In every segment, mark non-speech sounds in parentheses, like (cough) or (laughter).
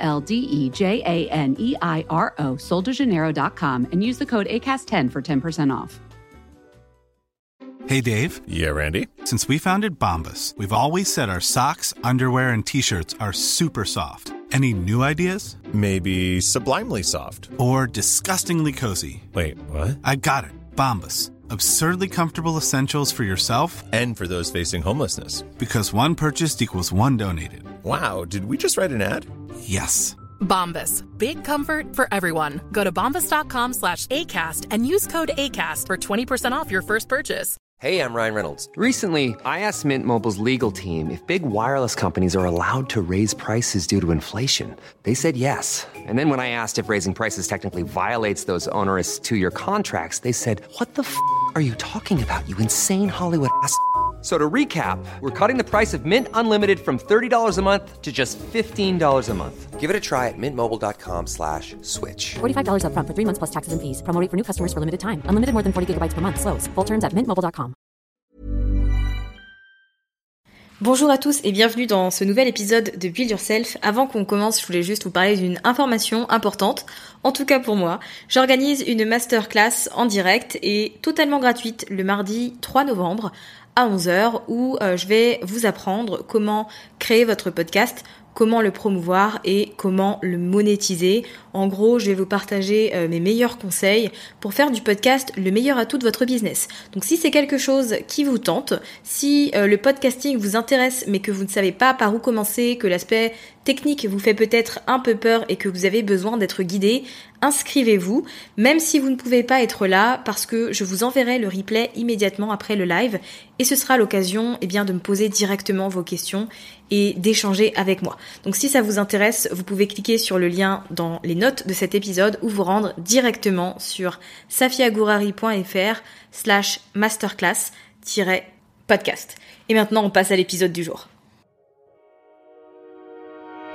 L D E J A N E I R O, soldejaneiro.com, and use the code ACAST10 for 10% off. Hey, Dave. Yeah, Randy. Since we founded Bombus, we've always said our socks, underwear, and t shirts are super soft. Any new ideas? Maybe sublimely soft. Or disgustingly cozy? Wait, what? I got it. Bombus. Absurdly comfortable essentials for yourself and for those facing homelessness. Because one purchased equals one donated. Wow, did we just write an ad? Yes. Bombas. Big comfort for everyone. Go to bombas.com slash ACAST and use code ACAST for 20% off your first purchase. Hey, I'm Ryan Reynolds. Recently, I asked Mint Mobile's legal team if big wireless companies are allowed to raise prices due to inflation. They said yes. And then when I asked if raising prices technically violates those onerous two year contracts, they said, What the f are you talking about, you insane Hollywood ass? So to recap, we're cutting the price of Mint Unlimited from $30 a month to just $15 a month. Give it a try at mintmobile.com slash switch. $45 up front for three months plus taxes and fees. Promo for new customers for limited time. Unlimited more than 40 gigabytes per month. Slows. Full terms at mintmobile.com. Bonjour à tous et bienvenue dans ce nouvel épisode de Build Yourself. Avant qu'on commence, je voulais juste vous parler d'une information importante. En tout cas pour moi, j'organise une masterclass en direct et totalement gratuite le mardi 3 novembre à 11h où euh, je vais vous apprendre comment créer votre podcast, comment le promouvoir et comment le monétiser. En gros, je vais vous partager euh, mes meilleurs conseils pour faire du podcast le meilleur atout de votre business. Donc si c'est quelque chose qui vous tente, si euh, le podcasting vous intéresse mais que vous ne savez pas par où commencer, que l'aspect technique vous fait peut-être un peu peur et que vous avez besoin d'être guidé, inscrivez-vous, même si vous ne pouvez pas être là, parce que je vous enverrai le replay immédiatement après le live, et ce sera l'occasion eh bien, de me poser directement vos questions et d'échanger avec moi. Donc si ça vous intéresse, vous pouvez cliquer sur le lien dans les notes de cet épisode ou vous rendre directement sur safiagourari.fr slash masterclass-podcast. Et maintenant, on passe à l'épisode du jour.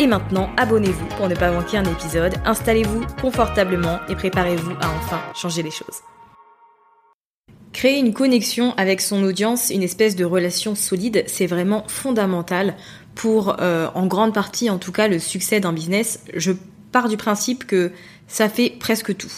Et maintenant, abonnez-vous pour ne pas manquer un épisode, installez-vous confortablement et préparez-vous à enfin changer les choses. Créer une connexion avec son audience, une espèce de relation solide, c'est vraiment fondamental pour, euh, en grande partie en tout cas, le succès d'un business. Je pars du principe que ça fait presque tout.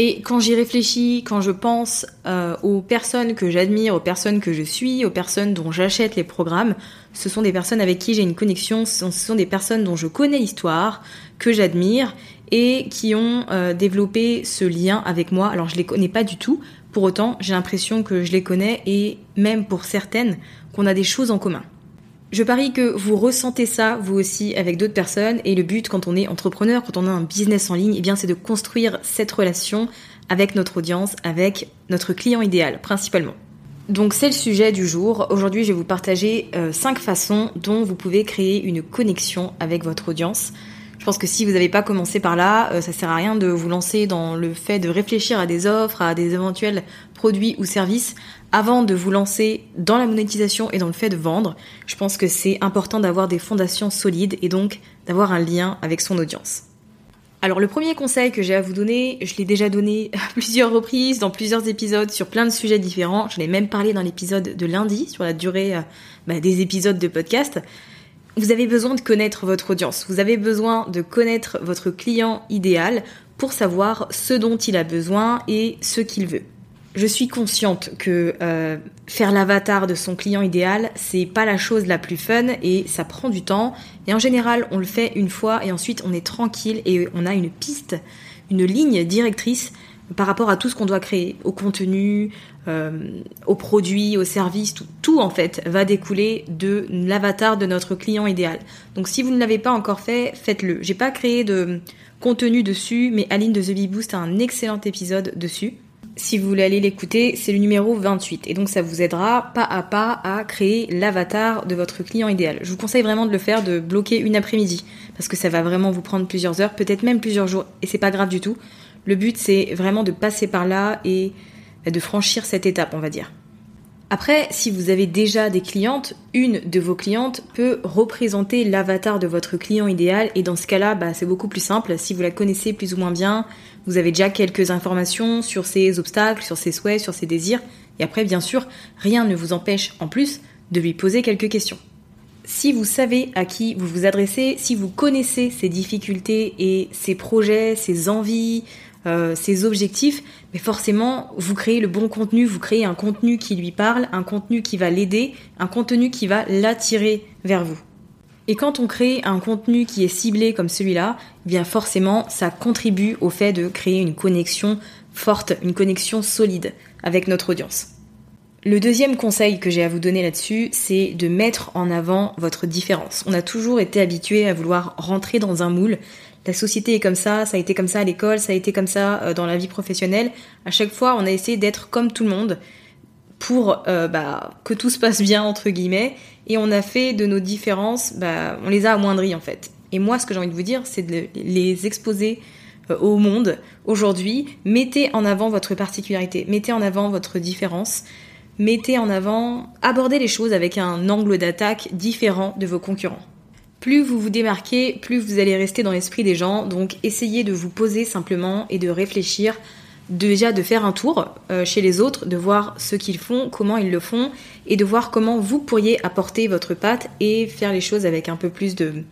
Et quand j'y réfléchis, quand je pense euh, aux personnes que j'admire, aux personnes que je suis, aux personnes dont j'achète les programmes, ce sont des personnes avec qui j'ai une connexion, ce sont des personnes dont je connais l'histoire, que j'admire et qui ont euh, développé ce lien avec moi. Alors je les connais pas du tout, pour autant j'ai l'impression que je les connais et même pour certaines qu'on a des choses en commun. Je parie que vous ressentez ça, vous aussi, avec d'autres personnes, et le but quand on est entrepreneur, quand on a un business en ligne, eh bien c'est de construire cette relation avec notre audience, avec notre client idéal, principalement. Donc c'est le sujet du jour. Aujourd'hui, je vais vous partager 5 euh, façons dont vous pouvez créer une connexion avec votre audience. Je pense que si vous n'avez pas commencé par là, euh, ça sert à rien de vous lancer dans le fait de réfléchir à des offres, à des éventuels produits ou services avant de vous lancer dans la monétisation et dans le fait de vendre. Je pense que c'est important d'avoir des fondations solides et donc d'avoir un lien avec son audience. Alors le premier conseil que j'ai à vous donner, je l'ai déjà donné à (laughs) plusieurs reprises, dans plusieurs épisodes, sur plein de sujets différents. J'en ai même parlé dans l'épisode de lundi, sur la durée euh, bah, des épisodes de podcast vous avez besoin de connaître votre audience, vous avez besoin de connaître votre client idéal pour savoir ce dont il a besoin et ce qu'il veut. Je suis consciente que euh, faire l'avatar de son client idéal, c'est pas la chose la plus fun et ça prend du temps. Et en général, on le fait une fois et ensuite on est tranquille et on a une piste, une ligne directrice par rapport à tout ce qu'on doit créer, au contenu, euh, aux produits, aux services, tout, tout en fait va découler de l'avatar de notre client idéal. Donc si vous ne l'avez pas encore fait, faites-le. J'ai pas créé de contenu dessus, mais Aline de The Bee Boost a un excellent épisode dessus. Si vous voulez aller l'écouter, c'est le numéro 28. Et donc ça vous aidera pas à pas à créer l'avatar de votre client idéal. Je vous conseille vraiment de le faire, de bloquer une après-midi. Parce que ça va vraiment vous prendre plusieurs heures, peut-être même plusieurs jours. Et c'est pas grave du tout. Le but c'est vraiment de passer par là et de franchir cette étape, on va dire. Après, si vous avez déjà des clientes, une de vos clientes peut représenter l'avatar de votre client idéal et dans ce cas-là, bah, c'est beaucoup plus simple. Si vous la connaissez plus ou moins bien, vous avez déjà quelques informations sur ses obstacles, sur ses souhaits, sur ses désirs. Et après, bien sûr, rien ne vous empêche en plus de lui poser quelques questions. Si vous savez à qui vous vous adressez, si vous connaissez ses difficultés et ses projets, ses envies, euh, ses objectifs, mais forcément, vous créez le bon contenu, vous créez un contenu qui lui parle, un contenu qui va l'aider, un contenu qui va l'attirer vers vous. Et quand on crée un contenu qui est ciblé comme celui-là, eh bien forcément, ça contribue au fait de créer une connexion forte, une connexion solide avec notre audience. Le deuxième conseil que j'ai à vous donner là-dessus, c'est de mettre en avant votre différence. On a toujours été habitué à vouloir rentrer dans un moule, la société est comme ça, ça a été comme ça à l'école, ça a été comme ça euh, dans la vie professionnelle. À chaque fois, on a essayé d'être comme tout le monde pour euh, bah, que tout se passe bien entre guillemets, et on a fait de nos différences, bah, on les a amoindries en fait. Et moi, ce que j'ai envie de vous dire, c'est de les exposer euh, au monde aujourd'hui. Mettez en avant votre particularité, mettez en avant votre différence, mettez en avant, abordez les choses avec un angle d'attaque différent de vos concurrents plus vous vous démarquez, plus vous allez rester dans l'esprit des gens. Donc essayez de vous poser simplement et de réfléchir, déjà de faire un tour euh, chez les autres, de voir ce qu'ils font, comment ils le font, et de voir comment vous pourriez apporter votre patte et faire les choses avec un peu plus de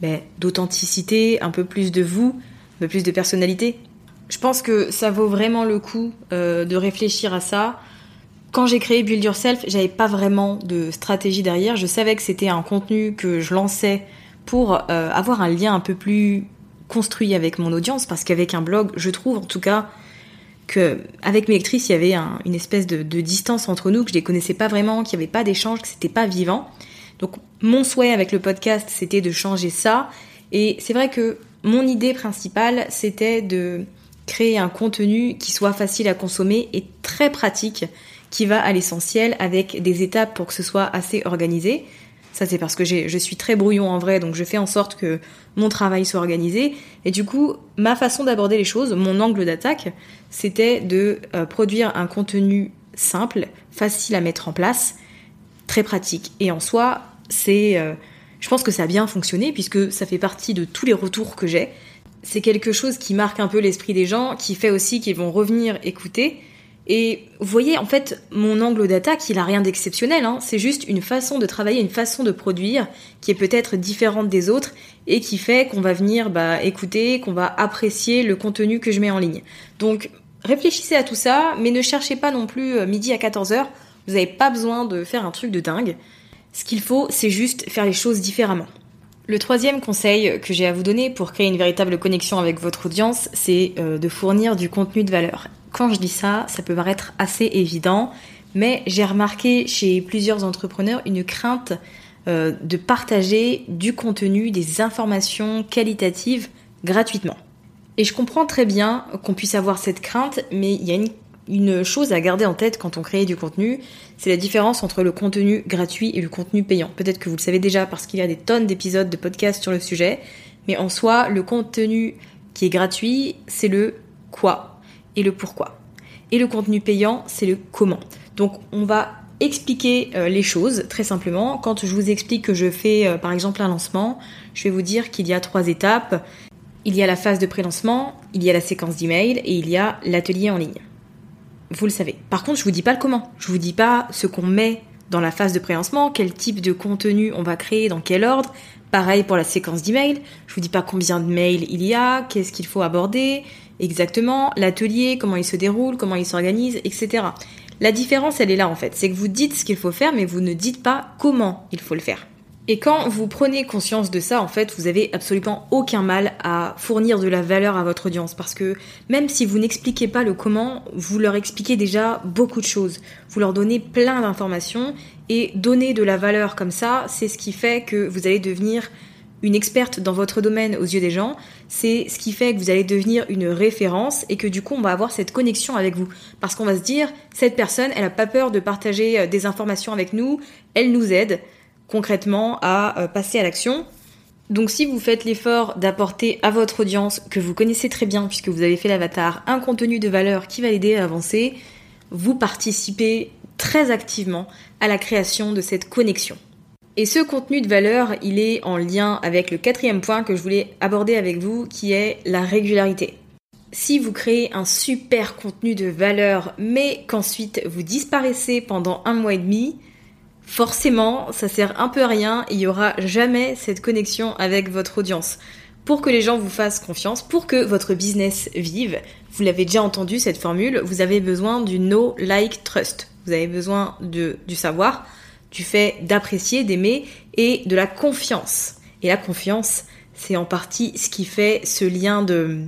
ben, d'authenticité, un peu plus de vous, un peu plus de personnalité. Je pense que ça vaut vraiment le coup euh, de réfléchir à ça. Quand j'ai créé Build Yourself, j'avais pas vraiment de stratégie derrière. Je savais que c'était un contenu que je lançais pour euh, avoir un lien un peu plus construit avec mon audience, parce qu'avec un blog, je trouve en tout cas que avec mes lectrices, il y avait une espèce de, distance entre nous, que je les connaissais pas vraiment, qu'il n'y avait pas d'échange, que c'était pas vivant. Donc mon souhait avec le podcast, c'était de changer ça. Et c'est vrai que mon idée principale, c'était de créer un contenu qui soit facile à consommer et très pratique qui va à l'essentiel avec des étapes pour que ce soit assez organisé. Ça, c'est parce que je suis très brouillon en vrai, donc je fais en sorte que mon travail soit organisé. Et du coup, ma façon d'aborder les choses, mon angle d'attaque, c'était de euh, produire un contenu simple, facile à mettre en place, très pratique. Et en soi, c'est, euh, je pense que ça a bien fonctionné puisque ça fait partie de tous les retours que j'ai. C'est quelque chose qui marque un peu l'esprit des gens, qui fait aussi qu'ils vont revenir écouter et vous voyez, en fait, mon angle d'attaque, il a rien d'exceptionnel. Hein. C'est juste une façon de travailler, une façon de produire qui est peut-être différente des autres et qui fait qu'on va venir bah, écouter, qu'on va apprécier le contenu que je mets en ligne. Donc, réfléchissez à tout ça, mais ne cherchez pas non plus euh, midi à 14h. Vous n'avez pas besoin de faire un truc de dingue. Ce qu'il faut, c'est juste faire les choses différemment. Le troisième conseil que j'ai à vous donner pour créer une véritable connexion avec votre audience, c'est euh, de fournir du contenu de valeur. Quand je dis ça, ça peut paraître assez évident, mais j'ai remarqué chez plusieurs entrepreneurs une crainte euh, de partager du contenu, des informations qualitatives gratuitement. Et je comprends très bien qu'on puisse avoir cette crainte, mais il y a une, une, chose à garder en tête quand on crée du contenu, c'est la différence entre le contenu gratuit et le contenu payant. Peut-être que vous le savez déjà parce qu'il y a des tonnes d'épisodes de podcasts sur le sujet, mais en soi, le contenu qui est gratuit, c'est le quoi et le pourquoi. Et le contenu payant, c'est le comment. Donc on va expliquer euh, les choses très simplement. Quand je vous explique que je fais euh, par exemple un lancement, je vais vous dire qu'il y a trois étapes. Il y a la phase de pré-lancement, il y a la séquence d'email et il y a l'atelier en ligne. Vous le savez. Par contre, je vous dis pas le comment. Je vous dis pas ce qu'on met dans la phase de pré-lancement, quel type de contenu on va créer, dans quel ordre. Pareil pour la séquence d'email. Je vous dis pas combien de mails il y a, qu'est-ce qu'il faut aborder, exactement, l'atelier, comment il se déroule, comment il s'organise, etc. La différence, elle est là en fait. C'est que vous dites ce qu'il faut faire, mais vous ne dites pas comment il faut le faire. Et quand vous prenez conscience de ça, en fait, vous avez absolument aucun mal à fournir de la valeur à votre audience parce que même si vous n'expliquez pas le comment, vous leur expliquez déjà beaucoup de choses. Vous leur donnez plein d'informations et donner de la valeur comme ça, c'est ce qui fait que vous allez devenir une experte dans votre domaine aux yeux des gens, c'est ce qui fait que vous allez devenir une référence et que du coup on va avoir cette connexion avec vous. Parce qu'on va se dire, cette personne, elle n'a pas peur de partager euh, des informations avec nous, elle nous aide concrètement à euh, passer à l'action. Donc si vous faites l'effort d'apporter à votre audience, que vous connaissez très bien puisque vous avez fait l'avatar, un contenu de valeur qui va l'aider à avancer, vous participez très activement à la création de cette connexion. Et ce contenu de valeur, il est en lien avec le quatrième point que je voulais aborder avec vous, qui est la régularité. Si vous créez un super contenu de valeur, mais qu'ensuite vous disparaissez pendant un mois et demi, forcément, ça sert un peu à rien, il y aura jamais cette connexion avec votre audience. Pour que les gens vous fassent confiance, pour que votre business vive, vous l'avez déjà entendu cette formule, vous avez besoin du no like trust. Vous avez besoin de, du savoir, du fait d'apprécier, d'aimer et de la confiance. Et la confiance, c'est en partie ce qui fait ce lien de,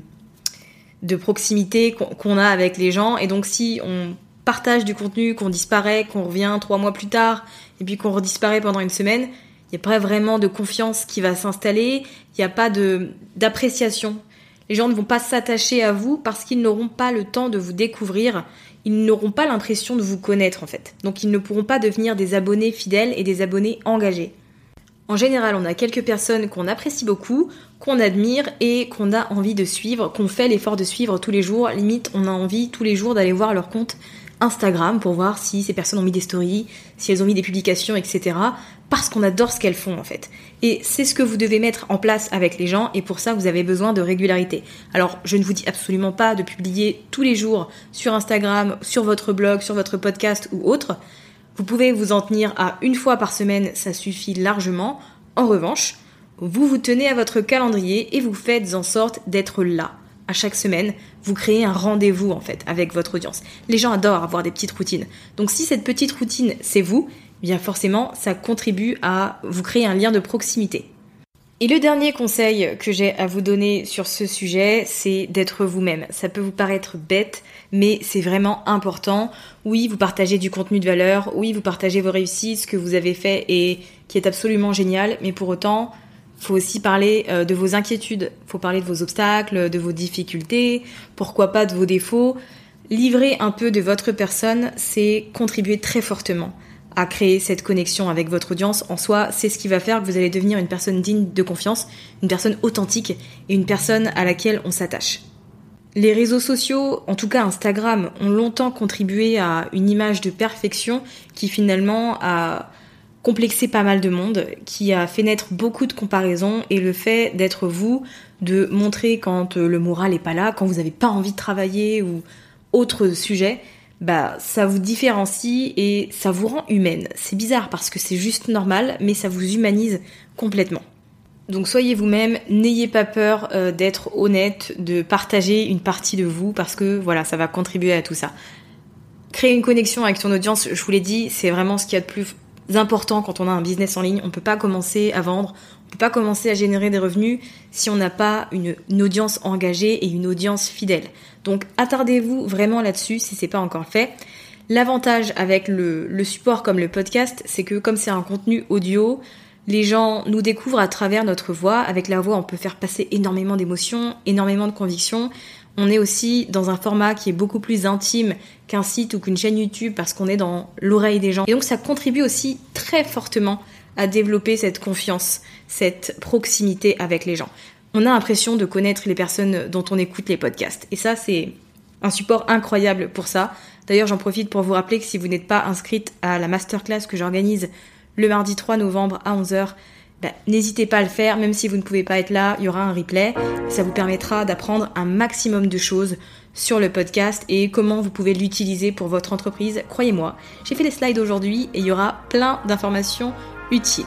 de proximité qu'on a avec les gens. Et donc si on partage du contenu, qu'on disparaît, qu'on revient trois mois plus tard, et puis qu'on redisparaît pendant une semaine, il n'y a pas vraiment de confiance qui va s'installer, il n'y a pas d'appréciation. Les gens ne vont pas s'attacher à vous parce qu'ils n'auront pas le temps de vous découvrir, ils n'auront pas l'impression de vous connaître en fait. Donc ils ne pourront pas devenir des abonnés fidèles et des abonnés engagés. En général, on a quelques personnes qu'on apprécie beaucoup, qu'on admire et qu'on a envie de suivre, qu'on fait l'effort de suivre tous les jours. Limite, on a envie tous les jours d'aller voir leur compte Instagram pour voir si ces personnes ont mis des stories, si elles ont mis des publications, etc. Parce qu'on adore ce qu'elles font en fait. Et c'est ce que vous devez mettre en place avec les gens et pour ça vous avez besoin de régularité. Alors je ne vous dis absolument pas de publier tous les jours sur Instagram, sur votre blog, sur votre podcast ou autre. Vous pouvez vous en tenir à une fois par semaine, ça suffit largement. En revanche, vous vous tenez à votre calendrier et vous faites en sorte d'être là à chaque semaine, vous créez un rendez-vous en fait avec votre audience. Les gens adorent avoir des petites routines. Donc si cette petite routine, c'est vous, eh bien forcément, ça contribue à vous créer un lien de proximité. Et le dernier conseil que j'ai à vous donner sur ce sujet, c'est d'être vous-même. Ça peut vous paraître bête, mais c'est vraiment important. Oui, vous partagez du contenu de valeur, oui, vous partagez vos réussites, ce que vous avez fait et qui est absolument génial, mais pour autant, faut aussi parler euh, de vos inquiétudes, faut parler de vos obstacles, de vos difficultés, pourquoi pas de vos défauts. Livrer un peu de votre personne, c'est contribuer très fortement à créer cette connexion avec votre audience. En soi, c'est ce qui va faire que vous allez devenir une personne digne de confiance, une personne authentique et une personne à laquelle on s'attache. Les réseaux sociaux, en tout cas Instagram, ont longtemps contribué à une image de perfection qui finalement a complexé pas mal de monde, qui a fait naître beaucoup de comparaisons et le fait d'être vous, de montrer quand euh, le moral est pas là, quand vous n'avez pas envie de travailler ou autre sujet, bah ça vous différencie et ça vous rend humaine. C'est bizarre parce que c'est juste normal, mais ça vous humanise complètement. Donc soyez vous-même, n'ayez pas peur euh, d'être honnête, de partager une partie de vous parce que voilà, ça va contribuer à tout ça. Créer une connexion avec son audience, je vous l'ai dit, c'est vraiment ce qu'il y a de plus important quand on a un business en ligne. On peut pas commencer à vendre, on peut pas commencer à générer des revenus si on n'a pas une, audience engagée et une audience fidèle. Donc attardez-vous vraiment là-dessus si c'est pas encore fait. L'avantage avec le support comme le podcast, c'est que comme c'est un contenu audio, les gens nous découvrent à travers notre voix. Avec la voix, on peut faire passer énormément d'émotions, énormément de convictions. On est aussi dans un format qui est beaucoup plus intime qu'un site ou qu'une chaîne YouTube parce qu'on est dans l'oreille des gens. Et donc ça contribue aussi très fortement à développer cette confiance, cette proximité avec les gens. On a l'impression de connaître les personnes dont on écoute les podcasts. Et ça, c'est un support incroyable pour ça. D'ailleurs, j'en profite pour vous rappeler que si vous n'êtes pas inscrite à la masterclass que j'organise le mardi 3 novembre à 11h, bah, n'hésitez pas à le faire, même si vous ne pouvez pas être là, il y aura un replay. Ça vous permettra d'apprendre un maximum de choses sur le podcast et comment vous pouvez l'utiliser pour votre entreprise. Croyez-moi, j'ai fait les slides aujourd'hui et il y aura plein d'informations utiles.